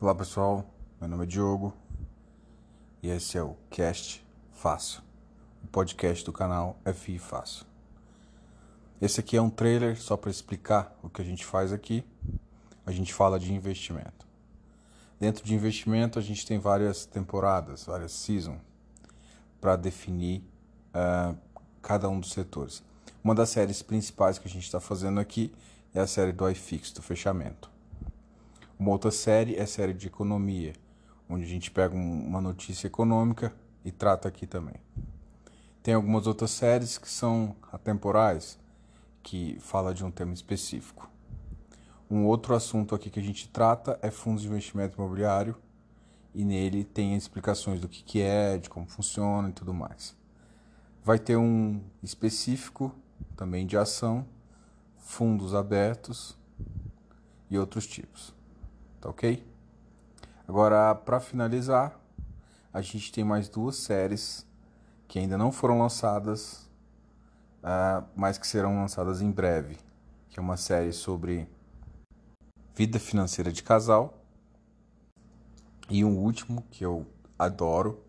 Olá pessoal, meu nome é Diogo e esse é o Cast Fácil, o podcast do canal FI Fácil. Esse aqui é um trailer só para explicar o que a gente faz aqui. A gente fala de investimento. Dentro de investimento a gente tem várias temporadas, várias seasons para definir uh, cada um dos setores. Uma das séries principais que a gente está fazendo aqui é a série do iFix, do fechamento. Uma outra série é série de economia, onde a gente pega uma notícia econômica e trata aqui também. Tem algumas outras séries que são atemporais, que fala de um tema específico. Um outro assunto aqui que a gente trata é fundos de investimento imobiliário e nele tem explicações do que, que é, de como funciona e tudo mais. Vai ter um específico também de ação, fundos abertos e outros tipos. Tá ok? Agora, para finalizar, a gente tem mais duas séries que ainda não foram lançadas, uh, mas que serão lançadas em breve. Que é uma série sobre vida financeira de casal. E um último que eu adoro,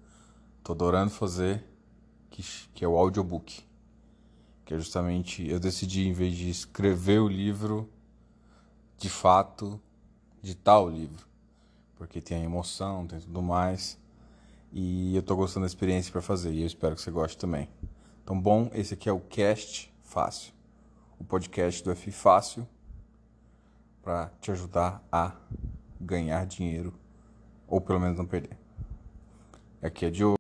tô adorando fazer, que, que é o audiobook. Que é justamente, eu decidi, em vez de escrever o livro, de fato, digitar o livro, porque tem a emoção, tem tudo mais. E eu tô gostando da experiência para fazer e eu espero que você goste também. Então, bom, esse aqui é o Cast Fácil, o podcast do F Fácil para te ajudar a ganhar dinheiro ou pelo menos não perder. Aqui é Diogo.